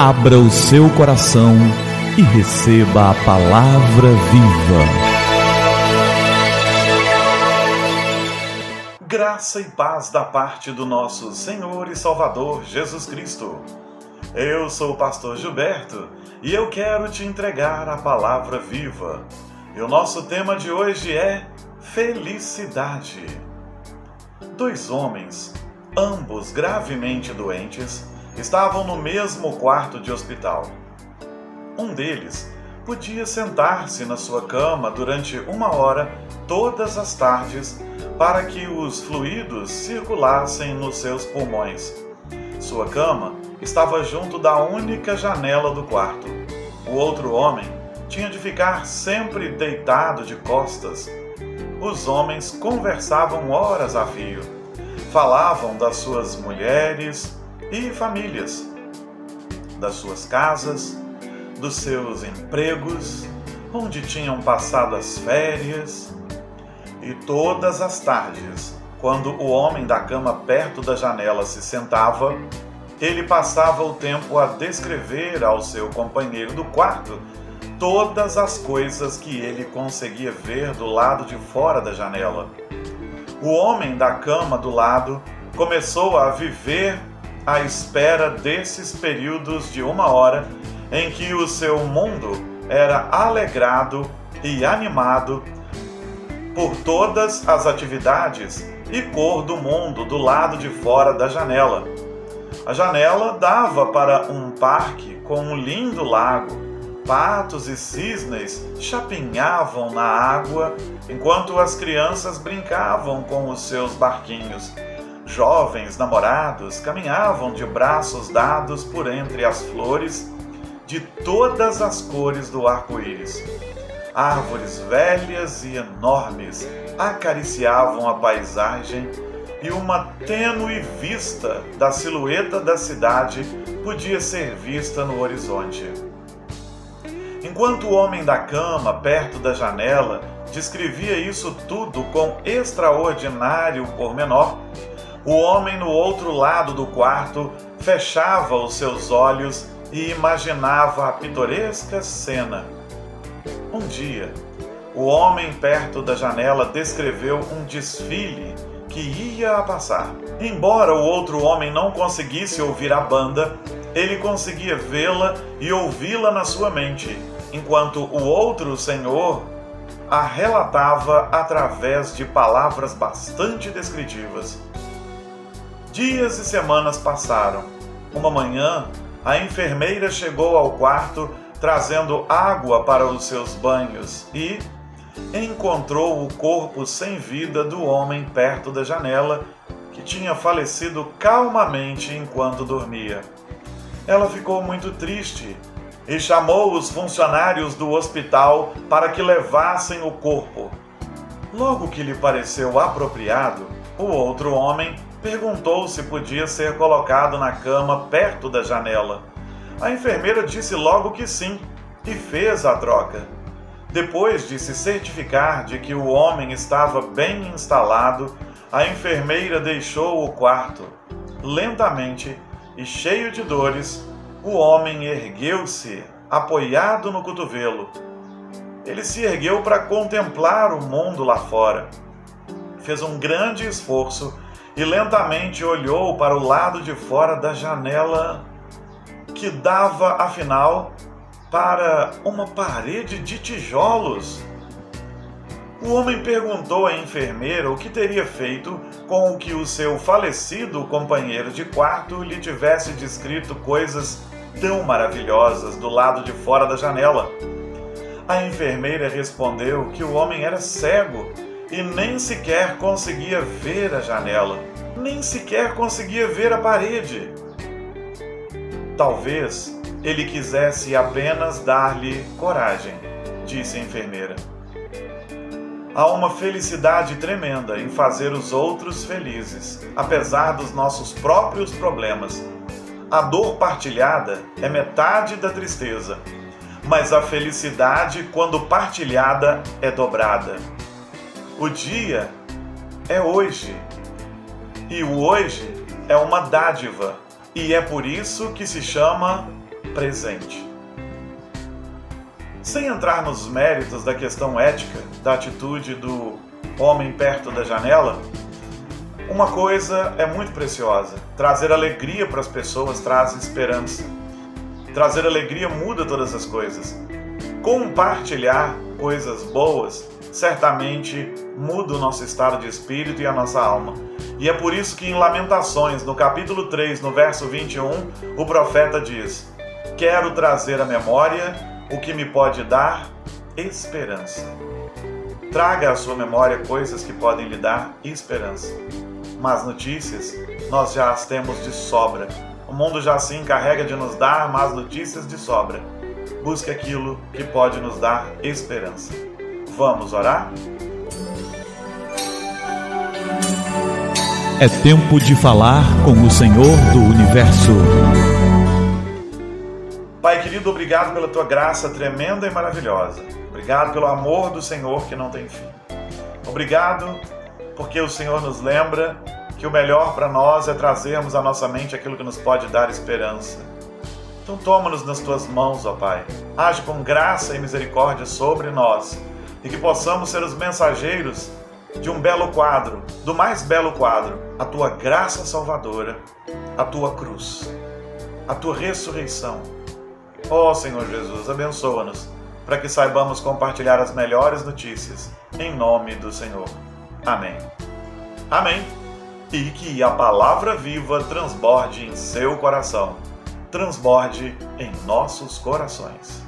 Abra o seu coração e receba a palavra viva. Graça e paz da parte do nosso Senhor e Salvador Jesus Cristo. Eu sou o pastor Gilberto e eu quero te entregar a palavra viva. E o nosso tema de hoje é felicidade. Dois homens, ambos gravemente doentes, estavam no mesmo quarto de hospital. Um deles podia sentar-se na sua cama durante uma hora todas as tardes para que os fluidos circulassem nos seus pulmões. Sua cama estava junto da única janela do quarto. O outro homem tinha de ficar sempre deitado de costas. Os homens conversavam horas a fio. Falavam das suas mulheres, e famílias, das suas casas, dos seus empregos, onde tinham passado as férias. E todas as tardes, quando o homem da cama perto da janela se sentava, ele passava o tempo a descrever ao seu companheiro do quarto todas as coisas que ele conseguia ver do lado de fora da janela. O homem da cama do lado começou a viver à espera desses períodos de uma hora em que o seu mundo era alegrado e animado por todas as atividades e cor do mundo do lado de fora da janela. A janela dava para um parque com um lindo lago. Patos e cisnes chapinhavam na água enquanto as crianças brincavam com os seus barquinhos Jovens namorados caminhavam de braços dados por entre as flores de todas as cores do arco-íris. Árvores velhas e enormes acariciavam a paisagem e uma tênue vista da silhueta da cidade podia ser vista no horizonte. Enquanto o homem da cama, perto da janela, descrevia isso tudo com extraordinário pormenor, o homem no outro lado do quarto fechava os seus olhos e imaginava a pitoresca cena. Um dia, o homem perto da janela descreveu um desfile que ia a passar. Embora o outro homem não conseguisse ouvir a banda, ele conseguia vê-la e ouvi-la na sua mente, enquanto o outro senhor a relatava através de palavras bastante descritivas. Dias e semanas passaram. Uma manhã, a enfermeira chegou ao quarto trazendo água para os seus banhos e encontrou o corpo sem vida do homem perto da janela, que tinha falecido calmamente enquanto dormia. Ela ficou muito triste e chamou os funcionários do hospital para que levassem o corpo. Logo que lhe pareceu apropriado, o outro homem perguntou se podia ser colocado na cama perto da janela. A enfermeira disse logo que sim e fez a troca. Depois de se certificar de que o homem estava bem instalado, a enfermeira deixou o quarto. Lentamente e cheio de dores, o homem ergueu-se, apoiado no cotovelo. Ele se ergueu para contemplar o mundo lá fora. Fez um grande esforço e lentamente olhou para o lado de fora da janela que dava, afinal, para uma parede de tijolos. O homem perguntou à enfermeira o que teria feito com o que o seu falecido companheiro de quarto lhe tivesse descrito coisas tão maravilhosas do lado de fora da janela. A enfermeira respondeu que o homem era cego e nem sequer conseguia ver a janela, nem sequer conseguia ver a parede. Talvez ele quisesse apenas dar-lhe coragem, disse a enfermeira. Há uma felicidade tremenda em fazer os outros felizes, apesar dos nossos próprios problemas. A dor partilhada é metade da tristeza, mas a felicidade, quando partilhada, é dobrada. O dia é hoje. E o hoje é uma dádiva. E é por isso que se chama presente. Sem entrar nos méritos da questão ética da atitude do homem perto da janela, uma coisa é muito preciosa: trazer alegria para as pessoas traz esperança. Trazer alegria muda todas as coisas. Compartilhar coisas boas certamente muda o nosso estado de espírito e a nossa alma. E é por isso que em Lamentações, no capítulo 3, no verso 21, o profeta diz: Quero trazer à memória o que me pode dar esperança. Traga à sua memória coisas que podem lhe dar esperança. Mas notícias nós já as temos de sobra. O mundo já se encarrega de nos dar más notícias de sobra. Busque aquilo que pode nos dar esperança. Vamos orar? É tempo de falar com o Senhor do Universo. Pai querido, obrigado pela tua graça tremenda e maravilhosa. Obrigado pelo amor do Senhor que não tem fim. Obrigado porque o Senhor nos lembra que o melhor para nós é trazermos à nossa mente aquilo que nos pode dar esperança. Então toma-nos nas tuas mãos, ó Pai. Age com graça e misericórdia sobre nós e que possamos ser os mensageiros de um belo quadro, do mais belo quadro, a tua graça salvadora, a tua cruz, a tua ressurreição. Ó oh, Senhor Jesus, abençoa-nos para que saibamos compartilhar as melhores notícias, em nome do Senhor. Amém. Amém. E que a palavra viva transborde em seu coração, transborde em nossos corações.